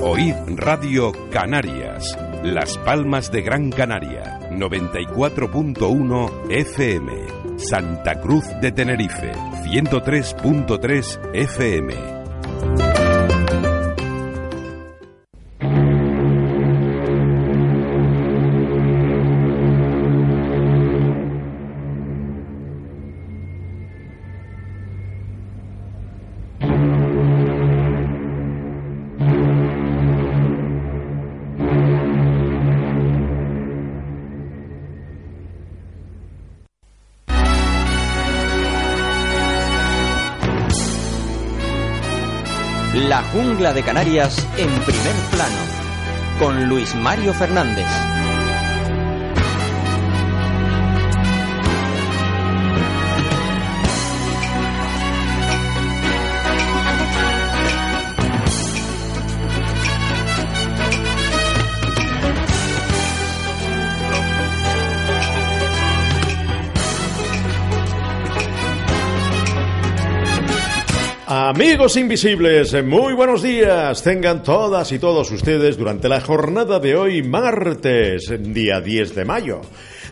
Oíd Radio Canarias. Las Palmas de Gran Canaria. 94.1 FM. Santa Cruz de Tenerife. 103.3 FM. Jungla de Canarias en primer plano, con Luis Mario Fernández. Amigos invisibles, muy buenos días. Tengan todas y todos ustedes durante la jornada de hoy, martes, día 10 de mayo.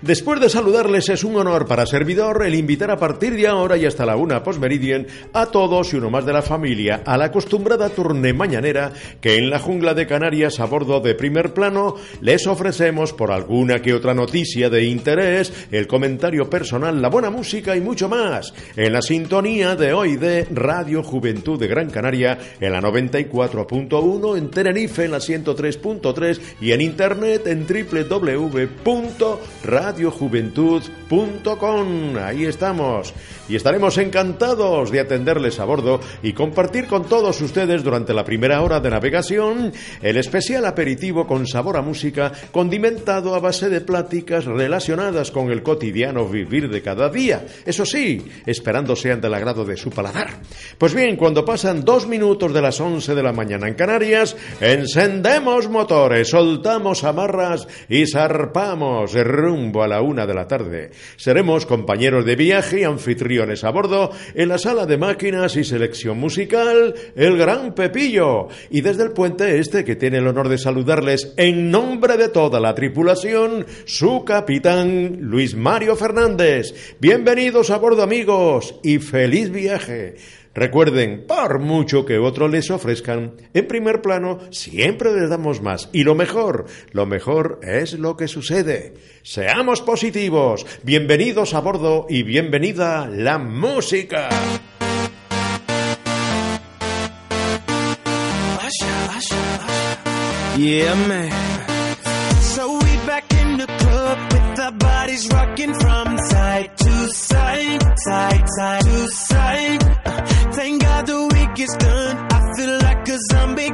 Después de saludarles, es un honor para servidor el invitar a partir de ahora y hasta la una postmeridian a todos y uno más de la familia a la acostumbrada turne mañanera que en la jungla de Canarias a bordo de primer plano les ofrecemos por alguna que otra noticia de interés, el comentario personal, la buena música y mucho más. En la sintonía de hoy de Radio Juventud de Gran Canaria en la 94.1, en Tenerife en la 103.3 y en internet en www.radio radiojuventud.com. Ahí estamos. Y estaremos encantados de atenderles a bordo y compartir con todos ustedes durante la primera hora de navegación el especial aperitivo con sabor a música condimentado a base de pláticas relacionadas con el cotidiano vivir de cada día. Eso sí, esperando sean del agrado de su paladar. Pues bien, cuando pasan dos minutos de las once de la mañana en Canarias, encendemos motores, soltamos amarras y zarpamos rumbo a la una de la tarde. Seremos compañeros de viaje y anfitriones a bordo en la sala de máquinas y selección musical El Gran Pepillo. Y desde el puente este que tiene el honor de saludarles en nombre de toda la tripulación, su capitán Luis Mario Fernández. Bienvenidos a bordo amigos y feliz viaje. Recuerden, por mucho que otros les ofrezcan, en primer plano siempre les damos más. Y lo mejor, lo mejor es lo que sucede. Seamos positivos. Bienvenidos a bordo y bienvenida la música. Yeah, man. So we back in the club with our bodies rocking from side to side, side, side to side. Thank God the week is done. I feel like a zombie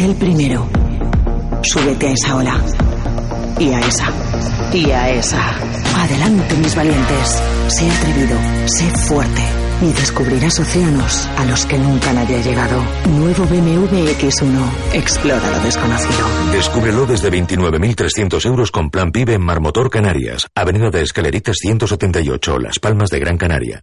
Sé el primero. Súbete a esa ola. Y a esa. Y a esa. Adelante, mis valientes. Sé atrevido. Sé fuerte. Y descubrirás océanos a los que nunca nadie ha llegado. Nuevo BMW X1. Explora lo desconocido. Descúbrelo desde 29.300 euros con plan PIB en Marmotor Canarias. Avenida de Escaleritas 178, Las Palmas de Gran Canaria.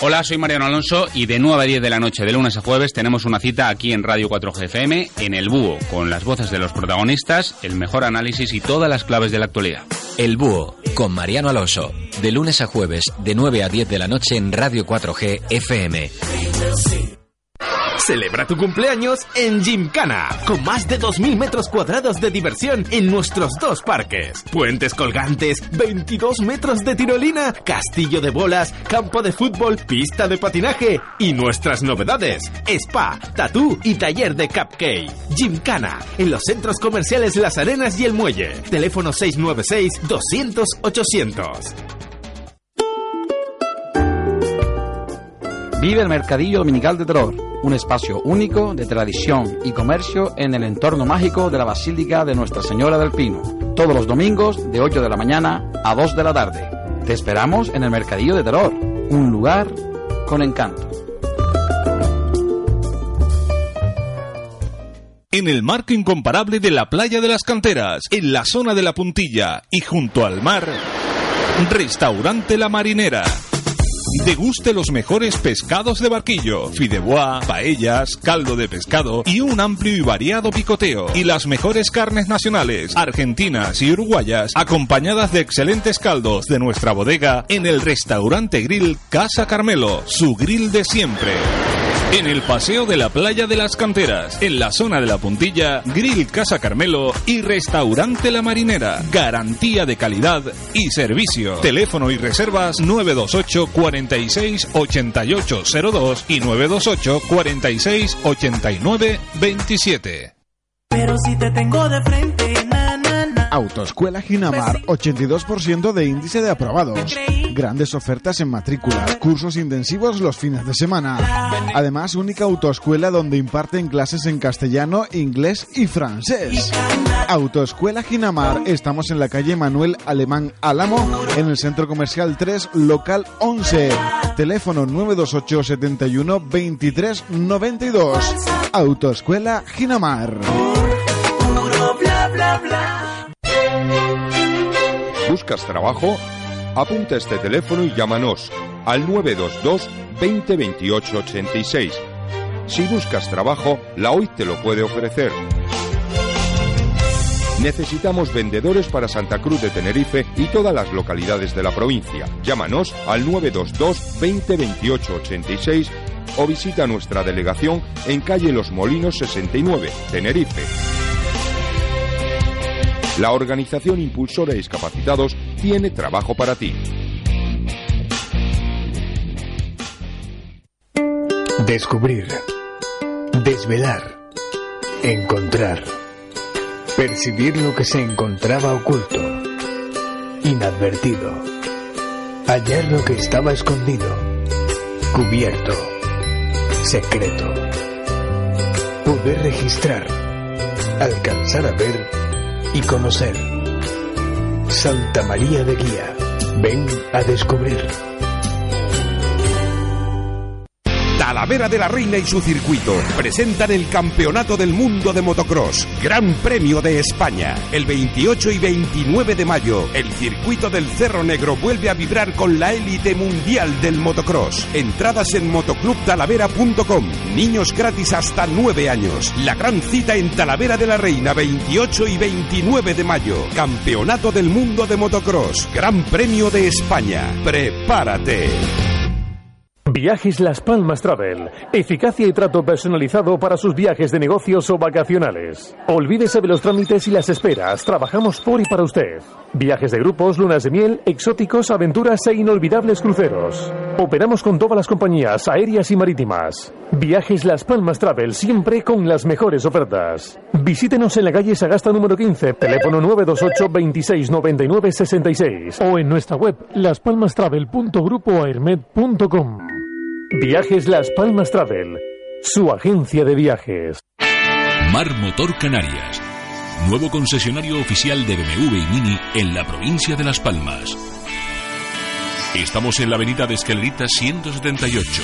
Hola, soy Mariano Alonso y de 9 a 10 de la noche de lunes a jueves tenemos una cita aquí en Radio 4G FM en El Búho, con las voces de los protagonistas, el mejor análisis y todas las claves de la actualidad. El Búho, con Mariano Alonso, de lunes a jueves, de 9 a 10 de la noche en Radio 4G FM. Celebra tu cumpleaños en Gymkhana, con más de 2.000 metros cuadrados de diversión en nuestros dos parques. Puentes colgantes, 22 metros de tirolina, castillo de bolas, campo de fútbol, pista de patinaje y nuestras novedades, spa, tatú y taller de cupcake. Gymkhana, en los centros comerciales Las Arenas y El Muelle. Teléfono 696-200-800. Vive el Mercadillo Dominical de Terror, un espacio único de tradición y comercio en el entorno mágico de la Basílica de Nuestra Señora del Pino, todos los domingos de 8 de la mañana a 2 de la tarde. Te esperamos en el Mercadillo de Terror, un lugar con encanto. En el marco incomparable de la playa de las canteras, en la zona de la puntilla y junto al mar, Restaurante La Marinera. Deguste los mejores pescados de barquillo, fideuá, paellas, caldo de pescado y un amplio y variado picoteo. Y las mejores carnes nacionales, argentinas y uruguayas, acompañadas de excelentes caldos de nuestra bodega en el restaurante grill Casa Carmelo, su grill de siempre. En el paseo de la playa de las canteras, en la zona de la puntilla, Grill Casa Carmelo y Restaurante La Marinera. Garantía de calidad y servicio. Teléfono y reservas 928 46 8802 y 928 46 89 27. Pero si te tengo de frente. Autoescuela Ginamar, 82% de índice de aprobados. Grandes ofertas en matrícula, cursos intensivos los fines de semana. Además, única autoescuela donde imparten clases en castellano, inglés y francés. Autoescuela Ginamar, estamos en la calle Manuel Alemán Álamo, en el Centro Comercial 3, local 11. Teléfono 928 71 23 92. Autoescuela Ginamar. Bla, bla, bla. ¿Buscas trabajo? Apunta este teléfono y llámanos al 922 20 28 86. Si buscas trabajo, la OIT te lo puede ofrecer. Necesitamos vendedores para Santa Cruz de Tenerife y todas las localidades de la provincia. Llámanos al 922 20 28 86 o visita nuestra delegación en calle Los Molinos 69, Tenerife. La organización impulsora de discapacitados tiene trabajo para ti. Descubrir. Desvelar. Encontrar. Percibir lo que se encontraba oculto. Inadvertido. Hallar lo que estaba escondido. Cubierto. Secreto. Poder registrar. Alcanzar a ver y conocer. Santa María de Guía. Ven a descubrir. Talavera de la Reina y su circuito presentan el Campeonato del Mundo de Motocross, Gran Premio de España. El 28 y 29 de mayo, el circuito del Cerro Negro vuelve a vibrar con la élite mundial del motocross. Entradas en motoclubtalavera.com. Niños gratis hasta 9 años. La gran cita en Talavera de la Reina, 28 y 29 de mayo. Campeonato del Mundo de Motocross, Gran Premio de España. Prepárate. Viajes Las Palmas Travel. Eficacia y trato personalizado para sus viajes de negocios o vacacionales. Olvídese de los trámites y las esperas. Trabajamos por y para usted. Viajes de grupos, lunas de miel, exóticos, aventuras e inolvidables cruceros. Operamos con todas las compañías aéreas y marítimas. Viajes Las Palmas Travel, siempre con las mejores ofertas. Visítenos en la calle Sagasta número 15, teléfono 928 26 99 66 o en nuestra web laspalmastravel.grupoaermed.com. Viajes Las Palmas Travel, su agencia de viajes. Mar Motor Canarias. Nuevo concesionario oficial de BMW y Mini en la provincia de Las Palmas. Estamos en la avenida de Escalerita 178.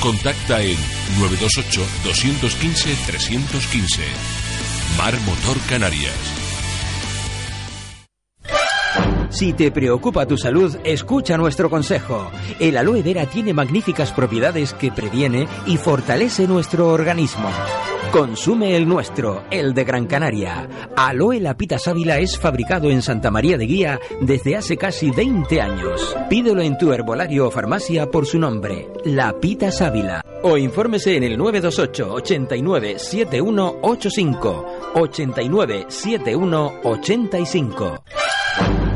Contacta en 928-215-315. Mar Motor Canarias. Si te preocupa tu salud, escucha nuestro consejo. El aloe vera tiene magníficas propiedades que previene y fortalece nuestro organismo. Consume el nuestro, el de Gran Canaria. Aloe Lapita Sábila es fabricado en Santa María de Guía desde hace casi 20 años. Pídelo en tu herbolario o farmacia por su nombre, Lapita Sábila. O infórmese en el 928 89 7185 89 71 85.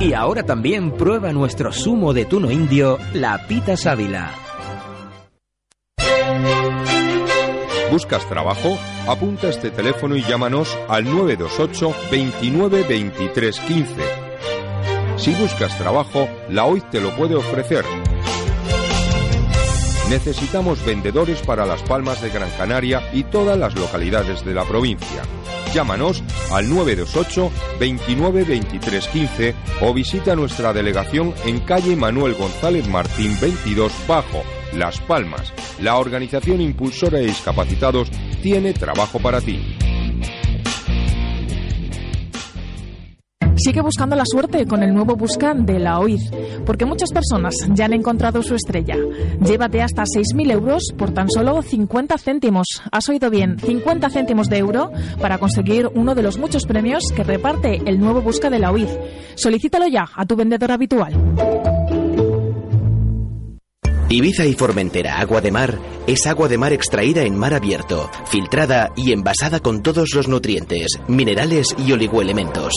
Y ahora también prueba nuestro zumo de tuno indio, la pita sábila. ¿Buscas trabajo? Apunta este teléfono y llámanos al 928 29 23 15. Si buscas trabajo, la OIT te lo puede ofrecer. Necesitamos vendedores para las Palmas de Gran Canaria y todas las localidades de la provincia. Llámanos al 928 29 23 15 o visita nuestra delegación en calle Manuel González Martín 22 Bajo, Las Palmas. La organización impulsora de discapacitados tiene trabajo para ti. Sigue buscando la suerte con el nuevo Buscan de la OID, porque muchas personas ya han encontrado su estrella. Llévate hasta 6.000 euros por tan solo 50 céntimos. Has oído bien, 50 céntimos de euro para conseguir uno de los muchos premios que reparte el nuevo Busca de la OID. Solicítalo ya a tu vendedor habitual. Ibiza y Formentera Agua de Mar es agua de mar extraída en mar abierto, filtrada y envasada con todos los nutrientes, minerales y oligoelementos.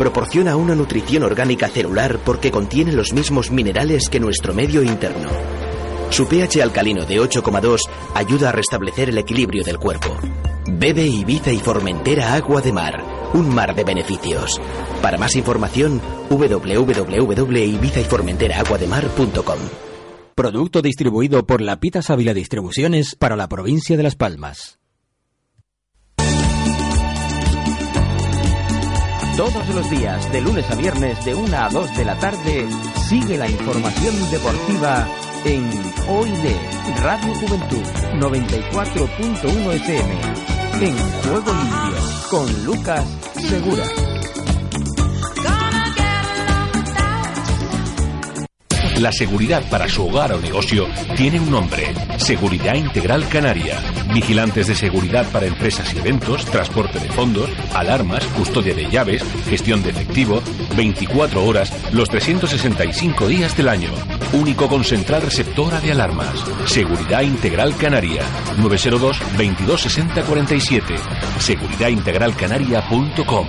Proporciona una nutrición orgánica celular porque contiene los mismos minerales que nuestro medio interno. Su pH alcalino de 8,2 ayuda a restablecer el equilibrio del cuerpo. Bebe Ibiza y Formentera Agua de Mar, un mar de beneficios. Para más información, www.ibizayformenteraaguademar.com. Producto distribuido por la Pita Sábila Distribuciones para la provincia de Las Palmas. Todos los días, de lunes a viernes, de 1 a 2 de la tarde, sigue la información deportiva en OID, Radio Juventud, 94.1 FM, en Juego Limpio, con Lucas Segura. La seguridad para su hogar o negocio tiene un nombre, Seguridad Integral Canaria. Vigilantes de seguridad para empresas y eventos, transporte de fondos, alarmas, custodia de llaves, gestión de efectivo, 24 horas, los 365 días del año. Único con central receptora de alarmas. Seguridad Integral Canaria. 902 22 60 47. Seguridadintegralcanaria.com.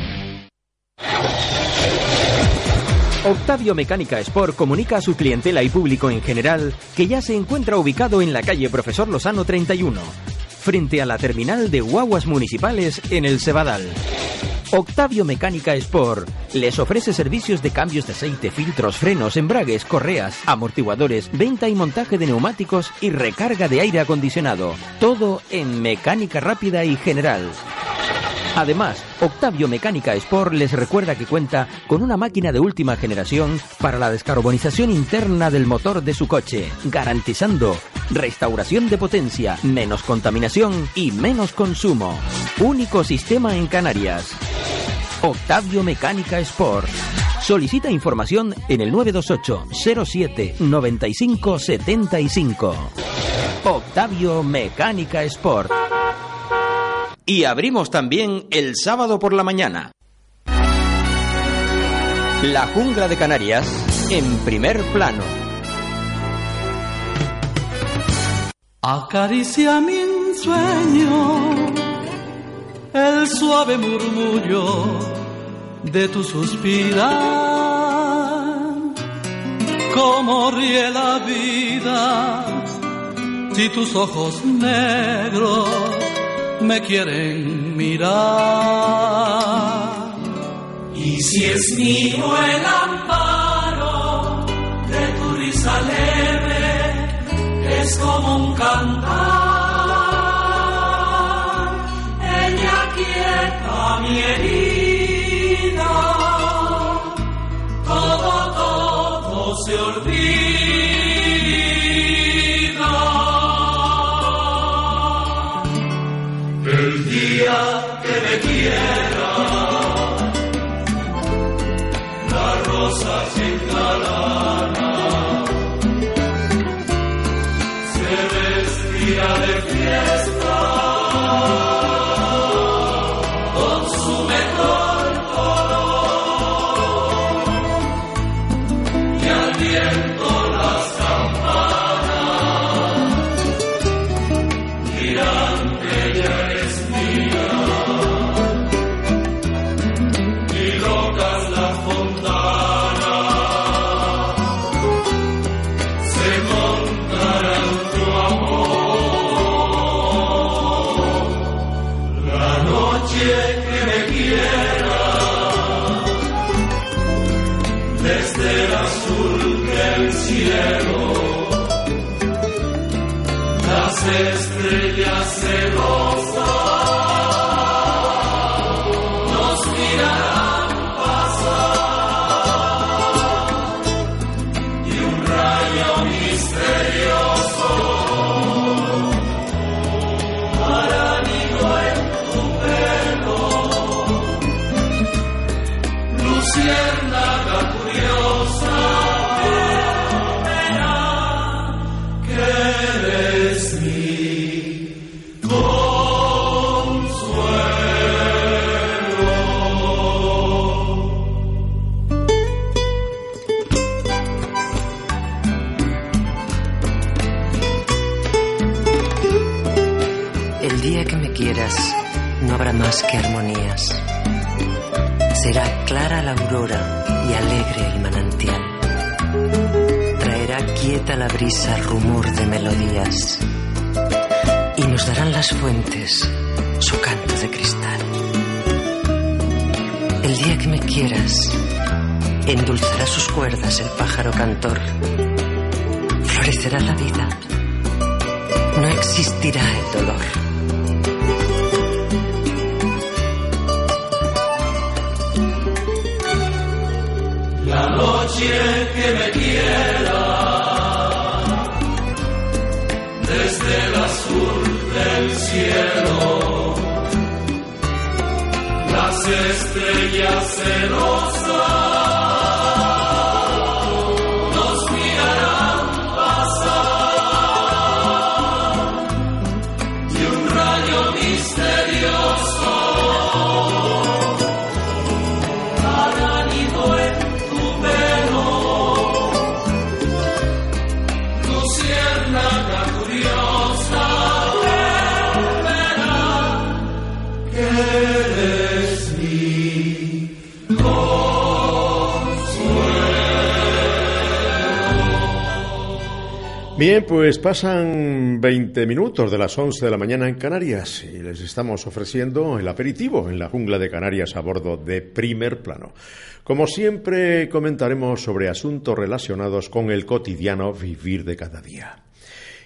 Octavio Mecánica Sport comunica a su clientela y público en general que ya se encuentra ubicado en la calle Profesor Lozano 31, frente a la terminal de guaguas municipales en el Cebadal. Octavio Mecánica Sport les ofrece servicios de cambios de aceite, filtros, frenos, embragues, correas, amortiguadores, venta y montaje de neumáticos y recarga de aire acondicionado. Todo en mecánica rápida y general. Además, Octavio Mecánica Sport les recuerda que cuenta con una máquina de última generación para la descarbonización interna del motor de su coche, garantizando restauración de potencia, menos contaminación y menos consumo. Único sistema en Canarias. Octavio Mecánica Sport. Solicita información en el 928 07 95 75. Octavio Mecánica Sport. Y abrimos también el sábado por la mañana. La jungla de Canarias en primer plano. Acaricia mi sueño el suave murmullo de tu suspirar. Cómo ríe la vida si tus ojos negros me quieren mirar. Y si es mío el amparo de tu risa leve, es como un cantar. Ella quieta mi herida, todo, todo se olvida. Se engalana, se vestirá de fiesta la brisa rumor de melodías. Y nos darán las fuentes su canto de cristal. El día que me quieras endulzará sus cuerdas el pájaro cantor. Florecerá la vida. No existirá el dolor. La noche que me quiera, cielo, las estrellas celosas Bien, pues pasan 20 minutos de las 11 de la mañana en Canarias y les estamos ofreciendo el aperitivo en la jungla de Canarias a bordo de primer plano. Como siempre, comentaremos sobre asuntos relacionados con el cotidiano vivir de cada día.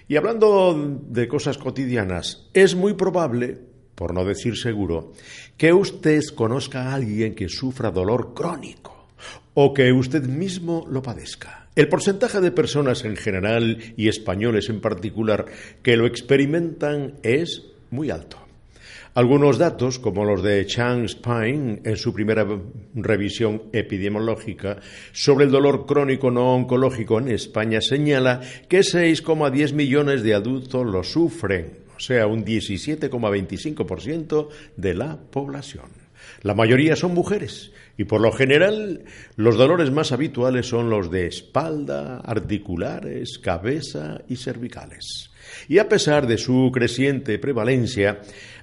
Y hablando de cosas cotidianas, es muy probable por no decir seguro, que usted conozca a alguien que sufra dolor crónico o que usted mismo lo padezca. El porcentaje de personas en general y españoles en particular que lo experimentan es muy alto. Algunos datos, como los de Chang Spine en su primera revisión epidemiológica sobre el dolor crónico no oncológico en España, señala que 6,10 millones de adultos lo sufren, o sea, un 17,25% de la población. La mayoría son mujeres y por lo general los dolores más habituales son los de espalda, articulares, cabeza y cervicales. Y a pesar de su creciente prevalencia,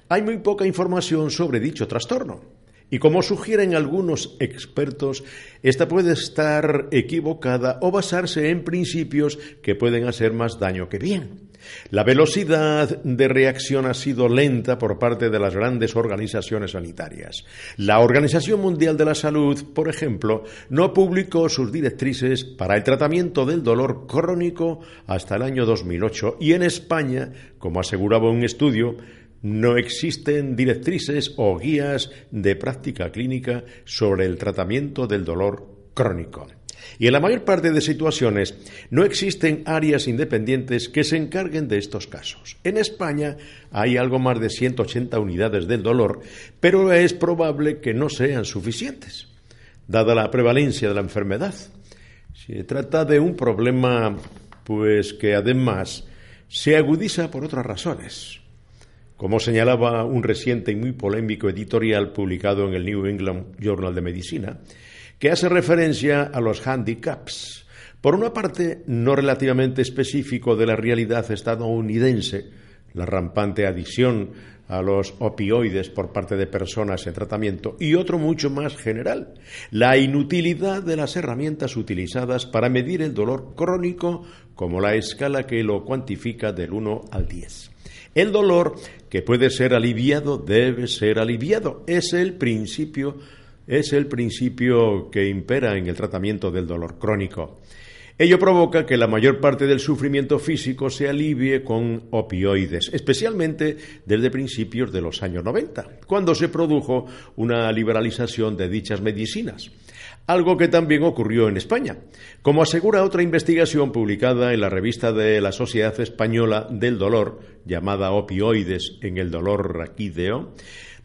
hay muy poca información sobre dicho trastorno. Y como sugieren algunos expertos, esta puede estar equivocada o basarse en principios que pueden hacer más daño que bien. La velocidad de reacción ha sido lenta por parte de las grandes organizaciones sanitarias. La Organización Mundial de la Salud, por ejemplo, no publicó sus directrices para el tratamiento del dolor crónico hasta el año 2008 y en España, como aseguraba un estudio, no existen directrices o guías de práctica clínica sobre el tratamiento del dolor crónico. Y en la mayor parte de situaciones no existen áreas independientes que se encarguen de estos casos. En España hay algo más de 180 unidades del dolor, pero es probable que no sean suficientes, dada la prevalencia de la enfermedad. Se trata de un problema, pues que además se agudiza por otras razones como señalaba un reciente y muy polémico editorial publicado en el New England Journal de Medicina, que hace referencia a los handicaps, por una parte no relativamente específico de la realidad estadounidense, la rampante adicción a los opioides por parte de personas en tratamiento y otro mucho más general, la inutilidad de las herramientas utilizadas para medir el dolor crónico como la escala que lo cuantifica del 1 al 10. El dolor que puede ser aliviado debe ser aliviado. Es el principio, es el principio que impera en el tratamiento del dolor crónico. Ello provoca que la mayor parte del sufrimiento físico se alivie con opioides, especialmente desde principios de los años 90, cuando se produjo una liberalización de dichas medicinas algo que también ocurrió en España. Como asegura otra investigación publicada en la revista de la Sociedad Española del Dolor, llamada Opioides en el dolor raquídeo,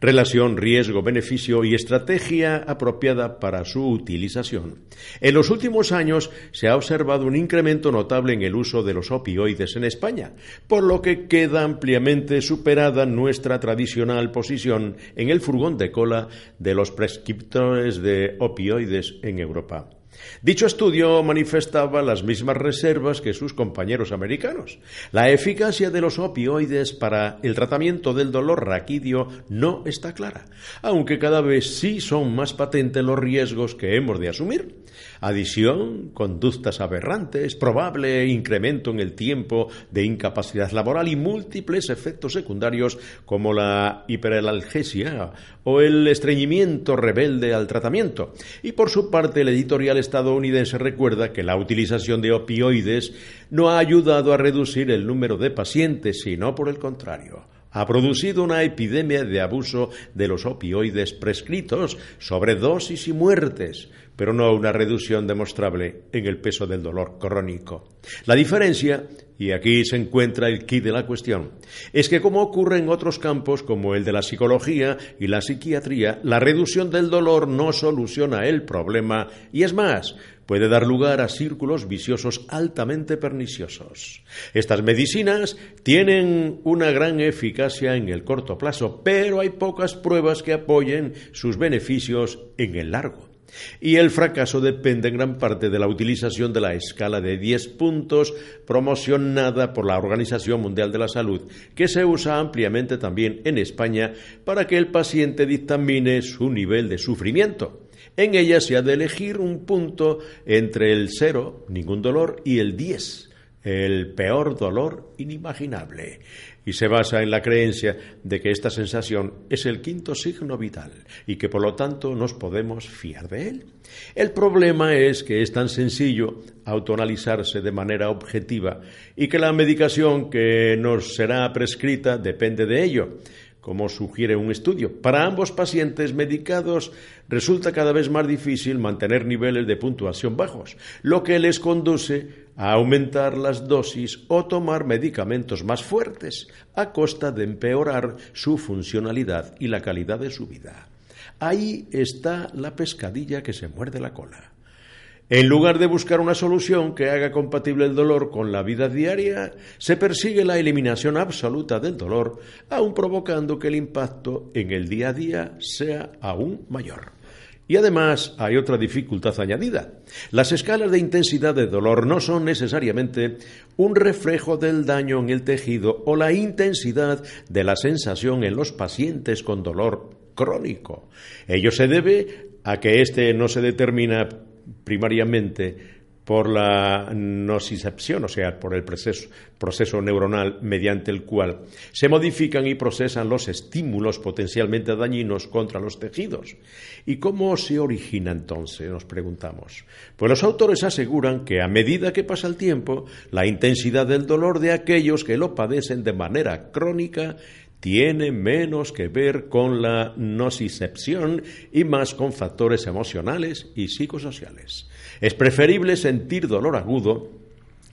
relación riesgo-beneficio y estrategia apropiada para su utilización. En los últimos años se ha observado un incremento notable en el uso de los opioides en España, por lo que queda ampliamente superada nuestra tradicional posición en el furgón de cola de los prescriptores de opioides en Europa. Dicho estudio manifestaba las mismas reservas que sus compañeros americanos. La eficacia de los opioides para el tratamiento del dolor raquídeo no está clara, aunque cada vez sí son más patentes los riesgos que hemos de asumir. Adición, conductas aberrantes, probable incremento en el tiempo de incapacidad laboral y múltiples efectos secundarios como la hiperalgesia o el estreñimiento rebelde al tratamiento. Y por su parte, el editorial estadounidense recuerda que la utilización de opioides no ha ayudado a reducir el número de pacientes, sino por el contrario ha producido una epidemia de abuso de los opioides prescritos, sobredosis y muertes, pero no una reducción demostrable en el peso del dolor crónico. La diferencia, y aquí se encuentra el kit de la cuestión, es que como ocurre en otros campos como el de la psicología y la psiquiatría, la reducción del dolor no soluciona el problema y es más, puede dar lugar a círculos viciosos altamente perniciosos. Estas medicinas tienen una gran eficacia en el corto plazo, pero hay pocas pruebas que apoyen sus beneficios en el largo. Y el fracaso depende en gran parte de la utilización de la escala de 10 puntos promocionada por la Organización Mundial de la Salud, que se usa ampliamente también en España para que el paciente dictamine su nivel de sufrimiento. En ella se ha de elegir un punto entre el 0, ningún dolor, y el 10, el peor dolor inimaginable y se basa en la creencia de que esta sensación es el quinto signo vital y que por lo tanto nos podemos fiar de él. El problema es que es tan sencillo autoanalizarse de manera objetiva y que la medicación que nos será prescrita depende de ello como sugiere un estudio. Para ambos pacientes medicados resulta cada vez más difícil mantener niveles de puntuación bajos, lo que les conduce a aumentar las dosis o tomar medicamentos más fuertes, a costa de empeorar su funcionalidad y la calidad de su vida. Ahí está la pescadilla que se muerde la cola. En lugar de buscar una solución que haga compatible el dolor con la vida diaria, se persigue la eliminación absoluta del dolor, aun provocando que el impacto en el día a día sea aún mayor. Y además hay otra dificultad añadida. Las escalas de intensidad de dolor no son necesariamente un reflejo del daño en el tejido o la intensidad de la sensación en los pacientes con dolor crónico. Ello se debe a que éste no se determina primariamente por la nocicepción, o sea, por el proceso, proceso, neuronal mediante el cual se modifican y procesan los estímulos potencialmente dañinos contra los tejidos. ¿Y cómo se origina entonces? Nos preguntamos. Pues los autores aseguran que a medida que pasa el tiempo, la intensidad del dolor de aquellos que lo padecen de manera crónica tiene menos que ver con la nocicepción y más con factores emocionales y psicosociales. Es preferible sentir dolor agudo,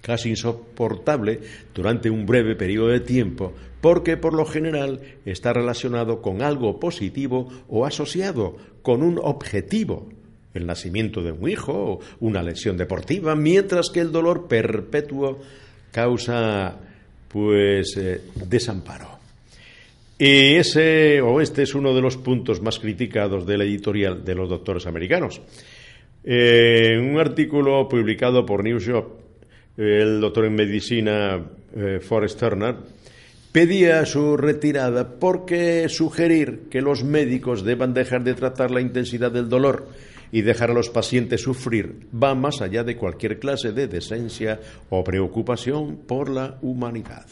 casi insoportable, durante un breve periodo de tiempo, porque por lo general está relacionado con algo positivo o asociado con un objetivo, el nacimiento de un hijo o una lesión deportiva, mientras que el dolor perpetuo causa pues eh, desamparo. Y ese o este es uno de los puntos más criticados del editorial de los doctores americanos. En un artículo publicado por New el doctor en medicina eh, Forrest Turner pedía su retirada porque sugerir que los médicos deban dejar de tratar la intensidad del dolor y dejar a los pacientes sufrir va más allá de cualquier clase de decencia o preocupación por la humanidad.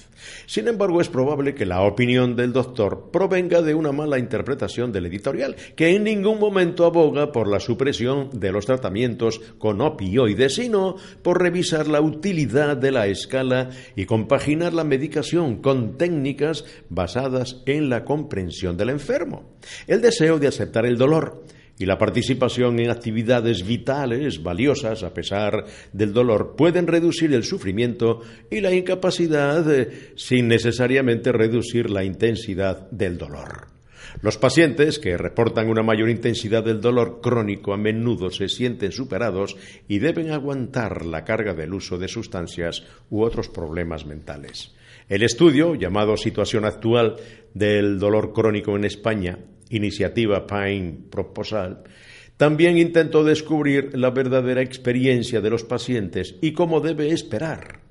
Sin embargo, es probable que la opinión del doctor provenga de una mala interpretación del editorial, que en ningún momento aboga por la supresión de los tratamientos con opioides, sino por revisar la utilidad de la escala y compaginar la medicación con técnicas basadas en la comprensión del enfermo. El deseo de aceptar el dolor y la participación en actividades vitales valiosas a pesar del dolor pueden reducir el sufrimiento y la incapacidad eh, sin necesariamente reducir la intensidad del dolor. Los pacientes que reportan una mayor intensidad del dolor crónico a menudo se sienten superados y deben aguantar la carga del uso de sustancias u otros problemas mentales. El estudio, llamado Situación actual del dolor crónico en España, iniciativa Pine Proposal, también intentó descubrir la verdadera experiencia de los pacientes y cómo debe esperar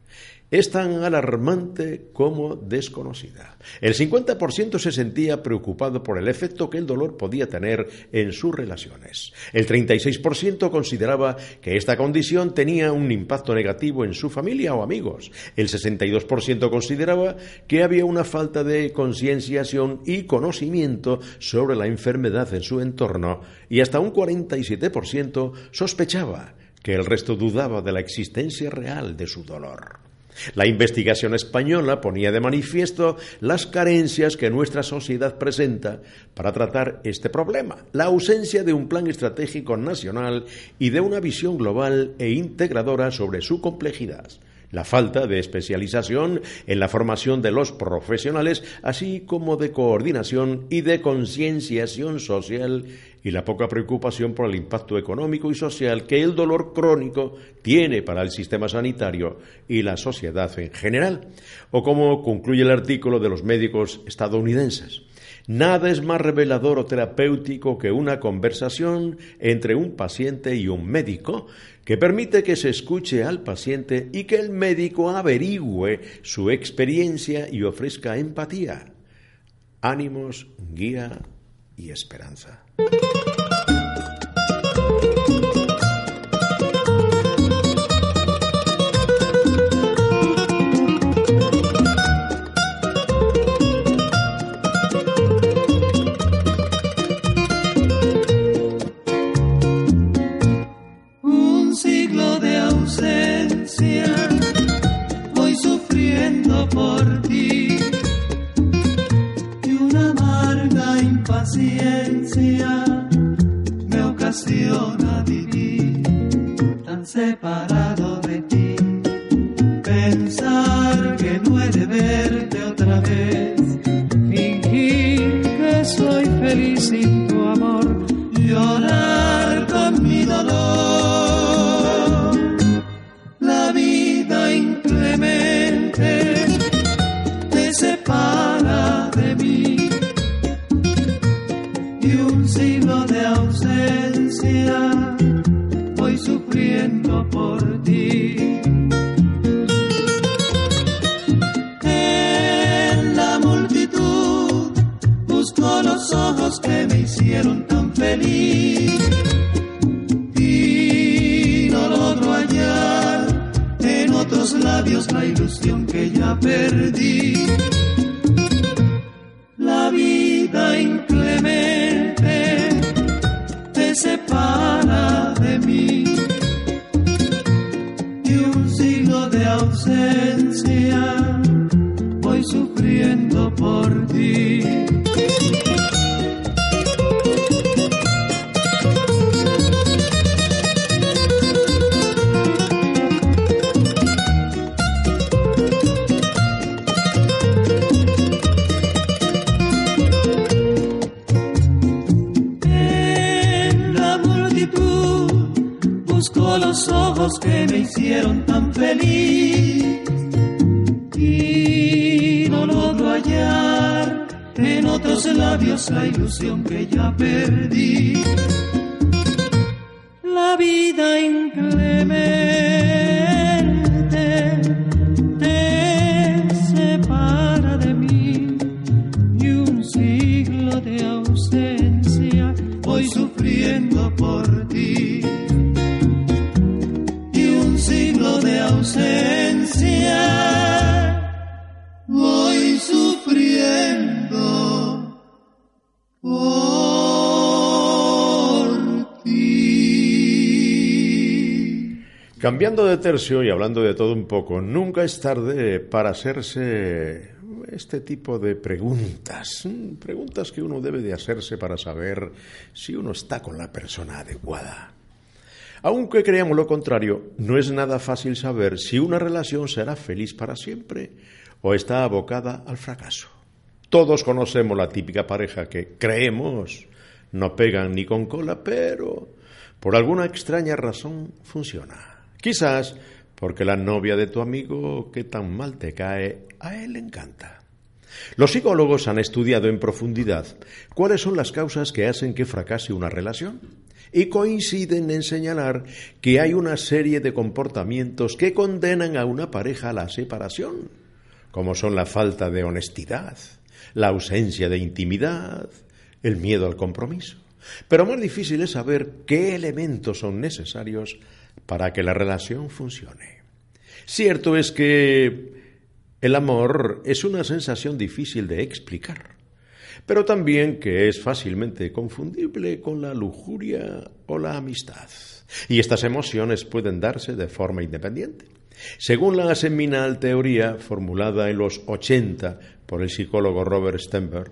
es tan alarmante como desconocida. El 50% se sentía preocupado por el efecto que el dolor podía tener en sus relaciones. El 36% consideraba que esta condición tenía un impacto negativo en su familia o amigos. El 62% consideraba que había una falta de concienciación y conocimiento sobre la enfermedad en su entorno y hasta un 47% sospechaba que el resto dudaba de la existencia real de su dolor. La investigación española ponía de manifiesto las carencias que nuestra sociedad presenta para tratar este problema, la ausencia de un plan estratégico nacional y de una visión global e integradora sobre su complejidad la falta de especialización en la formación de los profesionales, así como de coordinación y de concienciación social y la poca preocupación por el impacto económico y social que el dolor crónico tiene para el sistema sanitario y la sociedad en general. O como concluye el artículo de los médicos estadounidenses. Nada es más revelador o terapéutico que una conversación entre un paciente y un médico que permite que se escuche al paciente y que el médico averigüe su experiencia y ofrezca empatía, ánimos, guía y esperanza. Tan hicieron tan feliz. Y no logro hallar. En otros labios la ilusión que tercio y hablando de todo un poco, nunca es tarde para hacerse este tipo de preguntas. Preguntas que uno debe de hacerse para saber si uno está con la persona adecuada. Aunque creamos lo contrario, no es nada fácil saber si una relación será feliz para siempre o está abocada al fracaso. Todos conocemos la típica pareja que creemos no pegan ni con cola, pero por alguna extraña razón funciona. Quizás porque la novia de tu amigo que tan mal te cae, a él le encanta. Los psicólogos han estudiado en profundidad cuáles son las causas que hacen que fracase una relación y coinciden en señalar que hay una serie de comportamientos que condenan a una pareja a la separación, como son la falta de honestidad, la ausencia de intimidad, el miedo al compromiso. Pero más difícil es saber qué elementos son necesarios para que la relación funcione. Cierto es que el amor es una sensación difícil de explicar, pero también que es fácilmente confundible con la lujuria o la amistad. Y estas emociones pueden darse de forma independiente. Según la seminal teoría formulada en los 80 por el psicólogo Robert Stenberg,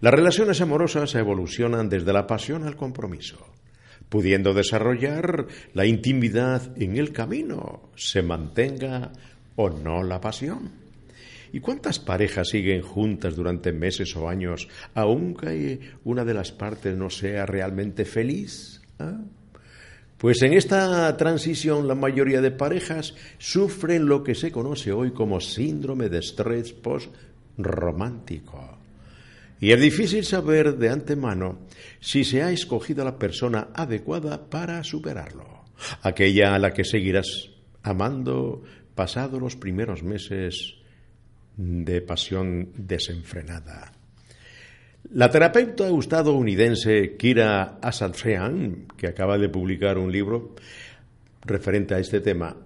las relaciones amorosas evolucionan desde la pasión al compromiso, pudiendo desarrollar la intimidad en el camino, se mantenga o no la pasión. ¿Y cuántas parejas siguen juntas durante meses o años, aunque una de las partes no sea realmente feliz? ¿Ah? Pues en esta transición la mayoría de parejas sufren lo que se conoce hoy como síndrome de estrés post-romántico. Y es difícil saber de antemano si se ha escogido la persona adecuada para superarlo, aquella a la que seguirás amando pasado los primeros meses de pasión desenfrenada. La terapeuta estadounidense Kira Asadfrean, que acaba de publicar un libro referente a este tema,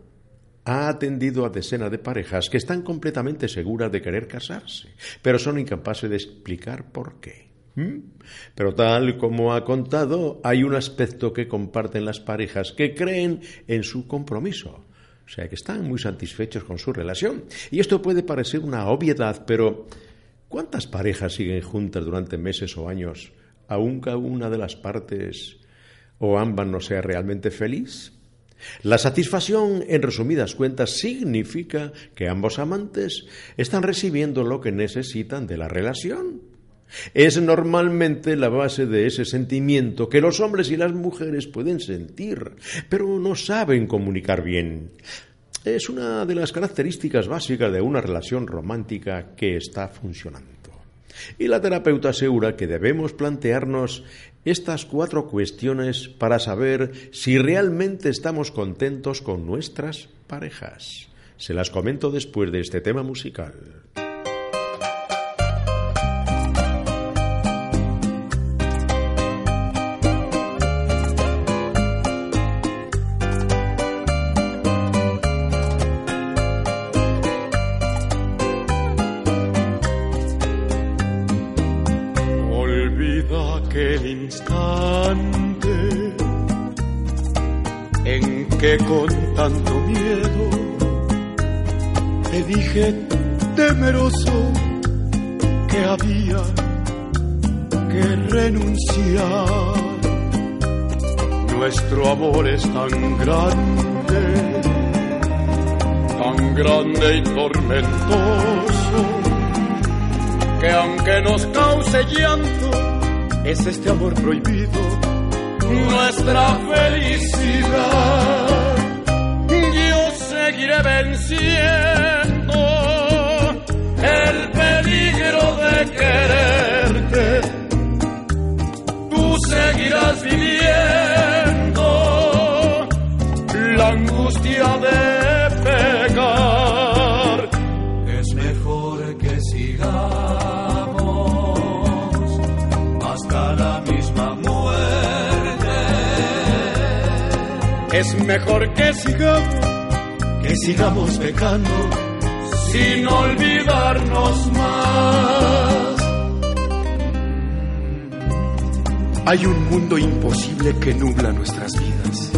ha atendido a decenas de parejas que están completamente seguras de querer casarse, pero son incapaces de explicar por qué. ¿Mm? Pero tal como ha contado, hay un aspecto que comparten las parejas que creen en su compromiso. O sea, que están muy satisfechos con su relación. Y esto puede parecer una obviedad, pero ¿cuántas parejas siguen juntas durante meses o años, aunque una de las partes o ambas no sea realmente feliz? La satisfacción, en resumidas cuentas, significa que ambos amantes están recibiendo lo que necesitan de la relación. Es normalmente la base de ese sentimiento que los hombres y las mujeres pueden sentir, pero no saben comunicar bien. Es una de las características básicas de una relación romántica que está funcionando. Y la terapeuta asegura que debemos plantearnos estas cuatro cuestiones para saber si realmente estamos contentos con nuestras parejas. Se las comento después de este tema musical. Que con tanto miedo te dije temeroso que había que renunciar. Nuestro amor es tan grande, tan grande y tormentoso, que aunque nos cause llanto, es este amor prohibido nuestra felicidad. Yo seguiré venciendo el peligro de quererte. Mejor que sigamos, que sigamos pecando sin olvidarnos más. Hay un mundo imposible que nubla nuestras vidas.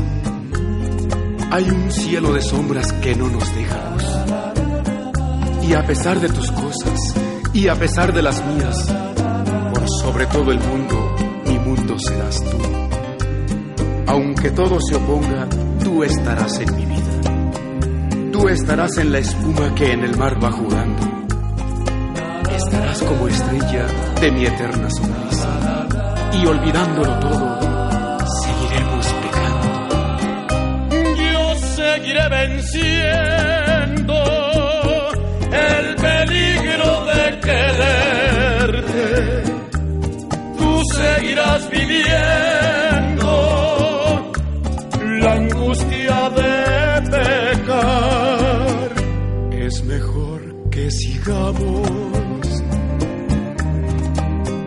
Hay un cielo de sombras que no nos deja luz. Y a pesar de tus cosas, y a pesar de las mías, por sobre todo el mundo, mi mundo serás tú. Aunque todo se oponga, tú estarás en mi vida. Tú estarás en la espuma que en el mar va jugando. Estarás como estrella de mi eterna sonrisa. Y olvidándolo todo, seguiremos pecando. Yo seguiré venciendo el peligro de quererte. Tú seguirás viviendo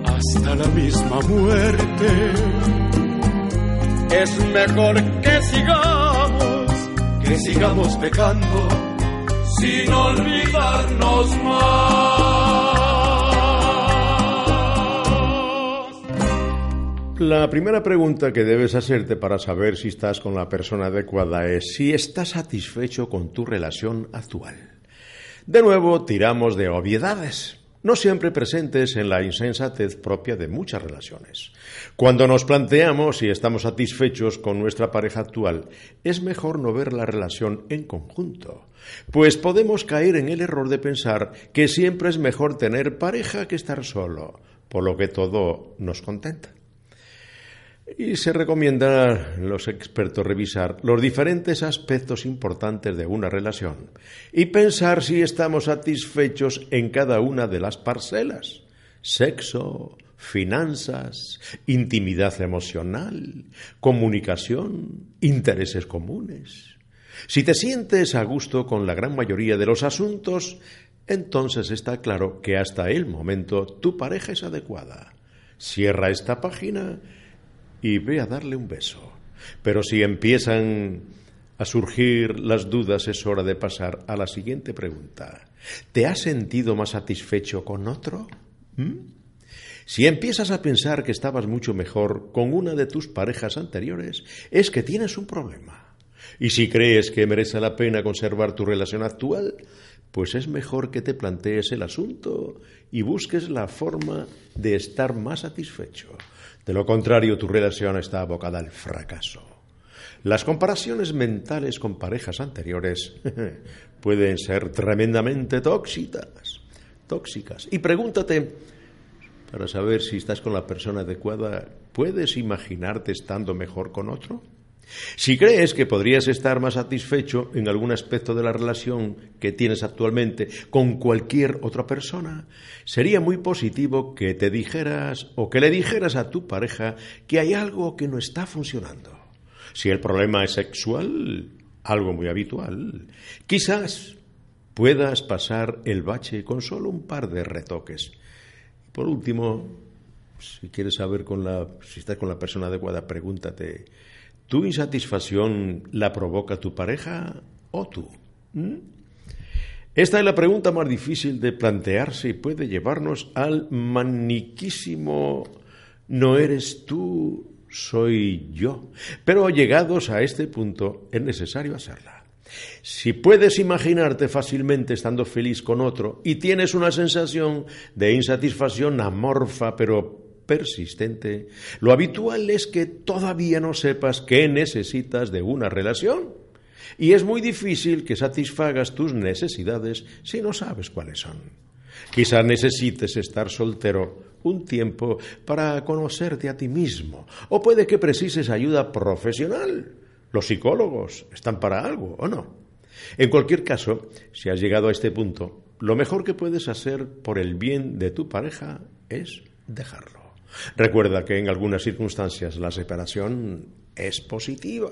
hasta la misma muerte. Es mejor que sigamos, que sigamos pecando sin olvidarnos más. La primera pregunta que debes hacerte para saber si estás con la persona adecuada es si estás satisfecho con tu relación actual. De nuevo, tiramos de obviedades, no siempre presentes en la insensatez propia de muchas relaciones. Cuando nos planteamos si estamos satisfechos con nuestra pareja actual, es mejor no ver la relación en conjunto, pues podemos caer en el error de pensar que siempre es mejor tener pareja que estar solo, por lo que todo nos contenta. Y se recomienda a los expertos revisar los diferentes aspectos importantes de una relación y pensar si estamos satisfechos en cada una de las parcelas. Sexo, finanzas, intimidad emocional, comunicación, intereses comunes. Si te sientes a gusto con la gran mayoría de los asuntos, entonces está claro que hasta el momento tu pareja es adecuada. Cierra esta página y ve a darle un beso. Pero si empiezan a surgir las dudas, es hora de pasar a la siguiente pregunta. ¿Te has sentido más satisfecho con otro? ¿Mm? Si empiezas a pensar que estabas mucho mejor con una de tus parejas anteriores, es que tienes un problema. Y si crees que merece la pena conservar tu relación actual, pues es mejor que te plantees el asunto y busques la forma de estar más satisfecho. De lo contrario, tu relación está abocada al fracaso. Las comparaciones mentales con parejas anteriores pueden ser tremendamente tóxicas, tóxicas. Y pregúntate, para saber si estás con la persona adecuada, ¿puedes imaginarte estando mejor con otro? Si crees que podrías estar más satisfecho en algún aspecto de la relación que tienes actualmente con cualquier otra persona, sería muy positivo que te dijeras o que le dijeras a tu pareja que hay algo que no está funcionando. Si el problema es sexual, algo muy habitual, quizás puedas pasar el bache con solo un par de retoques. Por último, si quieres saber con la, si estás con la persona adecuada, pregúntate, ¿tu insatisfacción la provoca tu pareja o tú? ¿Mm? Esta es la pregunta más difícil de plantearse y puede llevarnos al maniquísimo no eres tú, soy yo. Pero llegados a este punto es necesario hacerla. Si puedes imaginarte fácilmente estando feliz con otro y tienes una sensación de insatisfacción amorfa pero persistente, lo habitual es que todavía no sepas qué necesitas de una relación. Y es muy difícil que satisfagas tus necesidades si no sabes cuáles son. Quizás necesites estar soltero un tiempo para conocerte a ti mismo, o puede que precises ayuda profesional. Los psicólogos están para algo, ¿o no? En cualquier caso, si has llegado a este punto, lo mejor que puedes hacer por el bien de tu pareja es dejarlo. Recuerda que en algunas circunstancias la separación es positiva.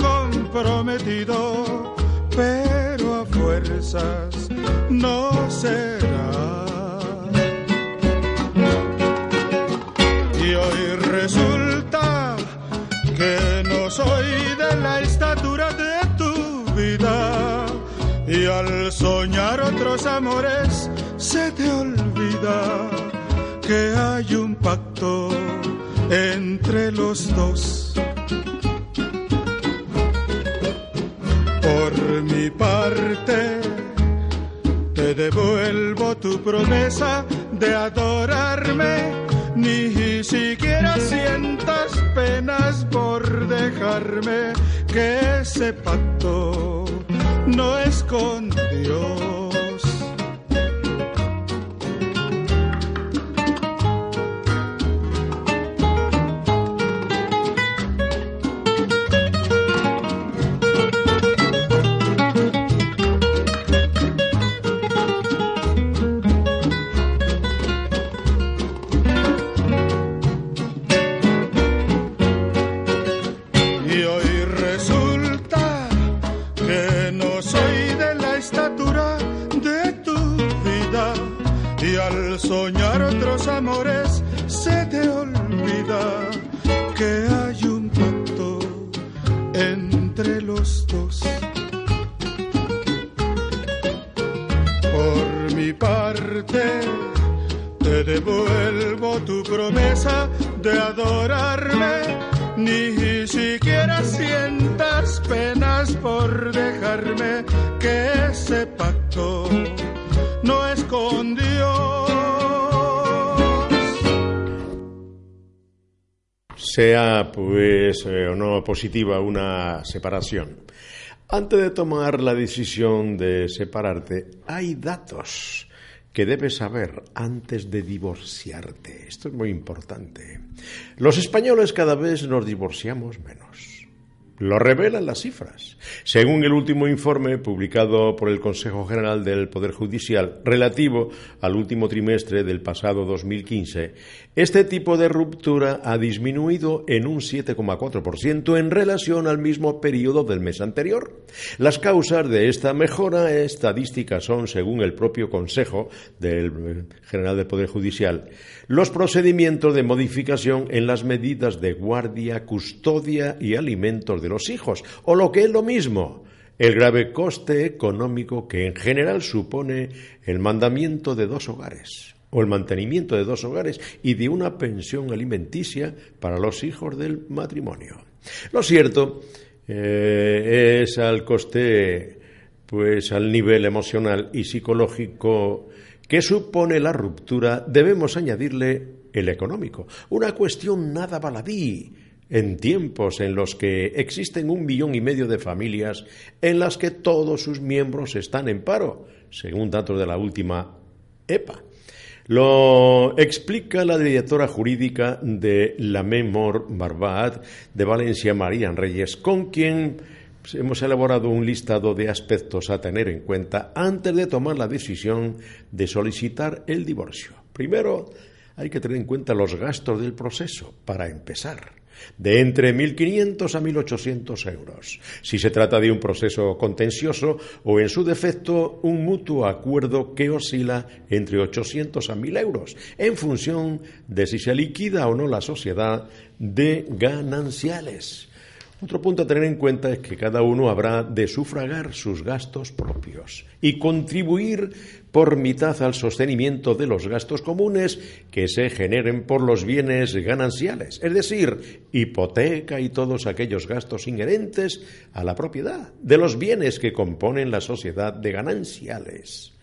comprometido, pero a fuerzas no será. Y hoy resulta que no soy de la estatura de tu vida. Y al soñar otros amores se te olvida que hay un pacto entre los dos. Por mi parte, te devuelvo tu promesa de adorarme, ni siquiera sientas penas por dejarme, que ese pacto no es que ese pacto no es con Dios. sea pues eh, o no positiva una separación. Antes de tomar la decisión de separarte, hay datos que debes saber antes de divorciarte. Esto es muy importante. Los españoles cada vez nos divorciamos menos. Lo revelan las cifras. Según el último informe publicado por el Consejo General del Poder Judicial relativo al último trimestre del pasado 2015, este tipo de ruptura ha disminuido en un 7,4% en relación al mismo periodo del mes anterior. Las causas de esta mejora estadística son, según el propio Consejo del General del Poder Judicial, los procedimientos de modificación en las medidas de guardia, custodia y alimentos de los hijos, o lo que es lo mismo, el grave coste económico que en general supone el mandamiento de dos hogares o el mantenimiento de dos hogares y de una pensión alimenticia para los hijos del matrimonio. Lo cierto eh, es al coste, pues al nivel emocional y psicológico que supone la ruptura, debemos añadirle el económico, una cuestión nada baladí en tiempos en los que existen un millón y medio de familias en las que todos sus miembros están en paro, según datos de la última EPA. Lo explica la directora jurídica de la Memor Barbat de Valencia, María Reyes, con quien hemos elaborado un listado de aspectos a tener en cuenta antes de tomar la decisión de solicitar el divorcio. Primero, hay que tener en cuenta los gastos del proceso, para empezar de entre 1.500 a 1.800 euros, si se trata de un proceso contencioso o, en su defecto, un mutuo acuerdo que oscila entre 800 a 1.000 euros, en función de si se liquida o no la sociedad de gananciales. Otro punto a tener en cuenta es que cada uno habrá de sufragar sus gastos propios y contribuir por mitad al sostenimiento de los gastos comunes que se generen por los bienes gananciales, es decir, hipoteca y todos aquellos gastos inherentes a la propiedad de los bienes que componen la sociedad de gananciales.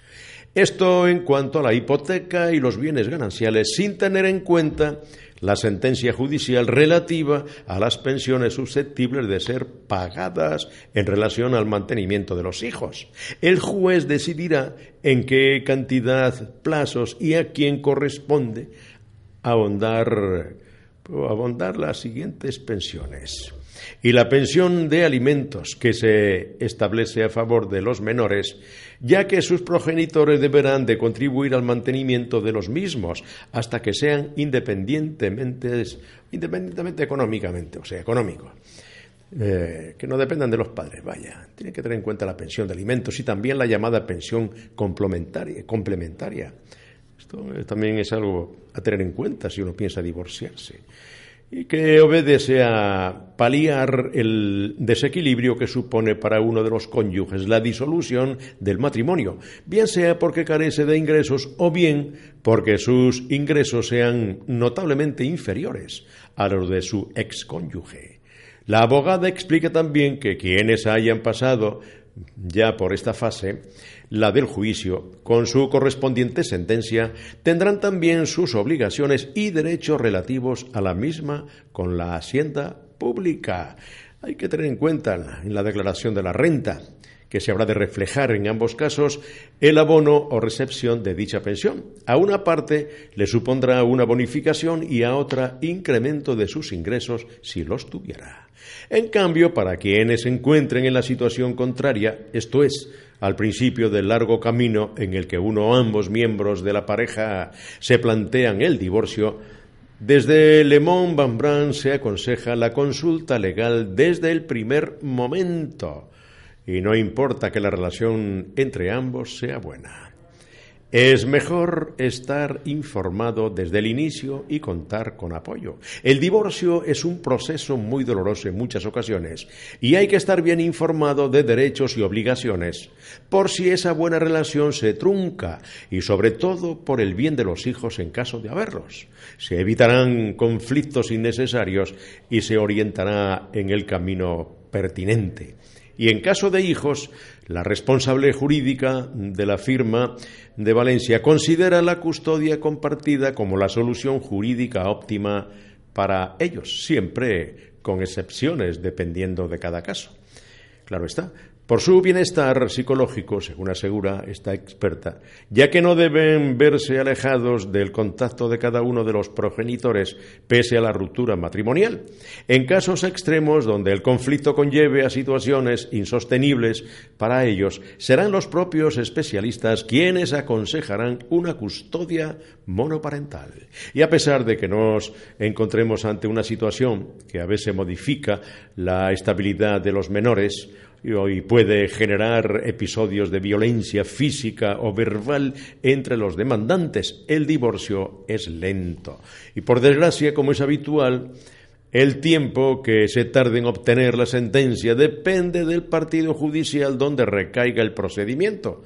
Esto en cuanto a la hipoteca y los bienes gananciales, sin tener en cuenta la sentencia judicial relativa a las pensiones susceptibles de ser pagadas en relación al mantenimiento de los hijos. El juez decidirá en qué cantidad, plazos y a quién corresponde abondar las siguientes pensiones. Y la pensión de alimentos que se establece a favor de los menores ya que sus progenitores deberán de contribuir al mantenimiento de los mismos hasta que sean independientemente, independientemente económicamente, o sea, económicos. Eh, que no dependan de los padres, vaya, tiene que tener en cuenta la pensión de alimentos y también la llamada pensión complementaria. complementaria. Esto también es algo a tener en cuenta si uno piensa divorciarse que obedece a paliar el desequilibrio que supone para uno de los cónyuges la disolución del matrimonio, bien sea porque carece de ingresos o bien porque sus ingresos sean notablemente inferiores a los de su excónyuge. La abogada explica también que quienes hayan pasado ya por esta fase la del juicio, con su correspondiente sentencia, tendrán también sus obligaciones y derechos relativos a la misma con la hacienda pública. Hay que tener en cuenta en la declaración de la renta que se habrá de reflejar en ambos casos el abono o recepción de dicha pensión. A una parte le supondrá una bonificación y a otra incremento de sus ingresos si los tuviera. En cambio, para quienes se encuentren en la situación contraria, esto es, al principio del largo camino en el que uno o ambos miembros de la pareja se plantean el divorcio, desde Le Monde Bambran se aconseja la consulta legal desde el primer momento y no importa que la relación entre ambos sea buena. Es mejor estar informado desde el inicio y contar con apoyo. El divorcio es un proceso muy doloroso en muchas ocasiones y hay que estar bien informado de derechos y obligaciones por si esa buena relación se trunca y sobre todo por el bien de los hijos en caso de haberlos. Se evitarán conflictos innecesarios y se orientará en el camino pertinente. Y en caso de hijos, la responsable jurídica de la firma de Valencia considera la custodia compartida como la solución jurídica óptima para ellos, siempre con excepciones dependiendo de cada caso. Claro está, por su bienestar psicológico, según asegura esta experta, ya que no deben verse alejados del contacto de cada uno de los progenitores pese a la ruptura matrimonial. En casos extremos donde el conflicto conlleve a situaciones insostenibles para ellos, serán los propios especialistas quienes aconsejarán una custodia monoparental. Y a pesar de que nos encontremos ante una situación que a veces modifica la estabilidad de los menores, y puede generar episodios de violencia física o verbal entre los demandantes. El divorcio es lento. Y por desgracia, como es habitual, el tiempo que se tarde en obtener la sentencia depende del partido judicial donde recaiga el procedimiento.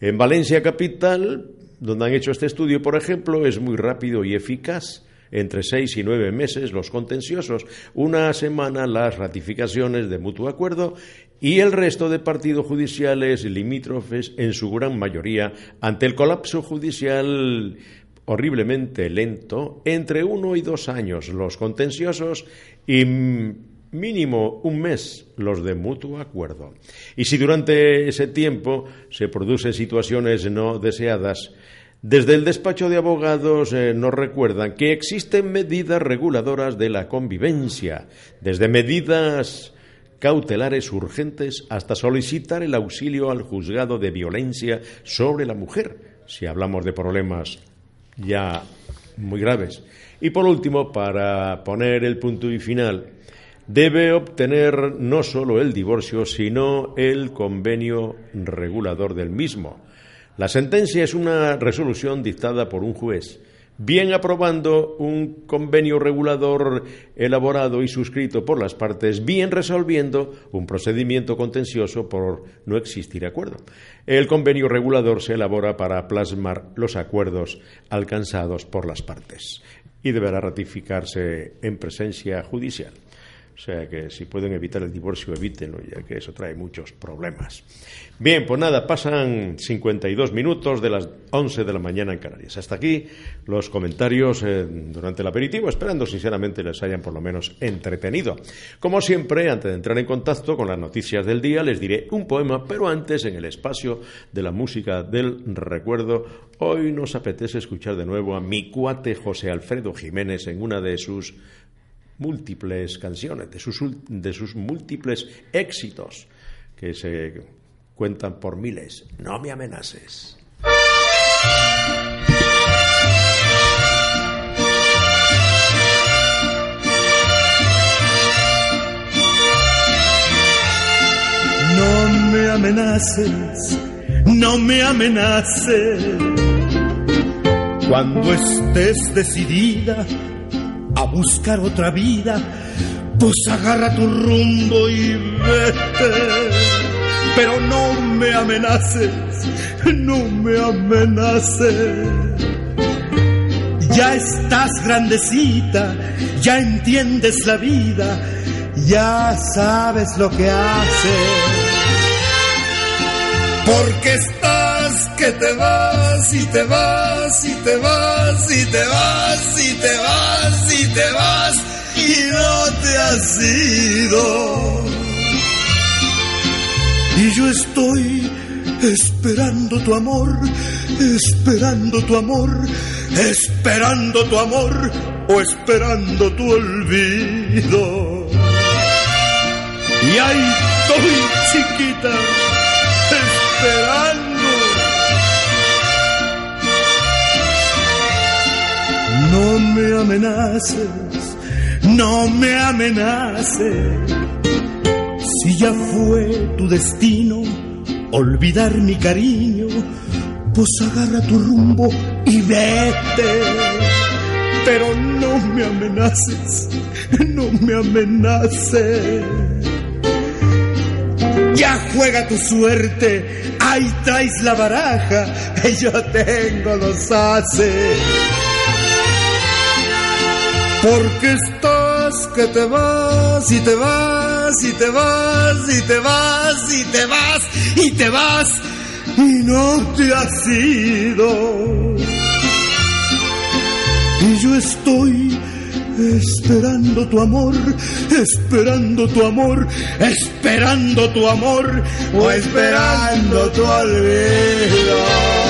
En Valencia Capital, donde han hecho este estudio, por ejemplo, es muy rápido y eficaz entre seis y nueve meses los contenciosos, una semana las ratificaciones de mutuo acuerdo y el resto de partidos judiciales limítrofes, en su gran mayoría, ante el colapso judicial horriblemente lento, entre uno y dos años los contenciosos y mínimo un mes los de mutuo acuerdo. Y si durante ese tiempo se producen situaciones no deseadas, desde el despacho de abogados eh, nos recuerdan que existen medidas reguladoras de la convivencia, desde medidas cautelares urgentes hasta solicitar el auxilio al juzgado de violencia sobre la mujer, si hablamos de problemas ya muy graves. Y por último, para poner el punto y final, debe obtener no solo el divorcio, sino el convenio regulador del mismo. La sentencia es una resolución dictada por un juez bien aprobando un convenio regulador elaborado y suscrito por las partes, bien resolviendo un procedimiento contencioso por no existir acuerdo. El convenio regulador se elabora para plasmar los acuerdos alcanzados por las partes y deberá ratificarse en presencia judicial. O sea que si pueden evitar el divorcio, evítenlo, ya que eso trae muchos problemas. Bien, pues nada, pasan 52 minutos de las 11 de la mañana en Canarias. Hasta aquí los comentarios eh, durante el aperitivo, esperando sinceramente les hayan por lo menos entretenido. Como siempre, antes de entrar en contacto con las noticias del día, les diré un poema, pero antes, en el espacio de la música del recuerdo, hoy nos apetece escuchar de nuevo a mi cuate José Alfredo Jiménez en una de sus múltiples canciones, de sus, de sus múltiples éxitos que se cuentan por miles. No me amenaces. No me amenaces, no me amenaces. Cuando estés decidida buscar otra vida, pues agarra tu rumbo y vete. Pero no me amenaces, no me amenaces. Ya estás grandecita, ya entiendes la vida, ya sabes lo que haces. Porque estás que te vas y te vas y te vas y te vas y te vas y te vas y no te has ido. Y yo estoy esperando tu amor, esperando tu amor, esperando tu amor o esperando tu olvido. Y ahí estoy chiquita, No me amenaces, no me amenaces. Si ya fue tu destino olvidar mi cariño, pues agarra tu rumbo y vete. Pero no me amenaces, no me amenaces. Ya juega tu suerte, ahí traes la baraja, yo tengo los haces. Porque estás que te vas y te vas y te vas y te vas y te vas y te vas y no te has ido. Y yo estoy Esperando tu amor, esperando tu amor, esperando tu amor o esperando tu olvido.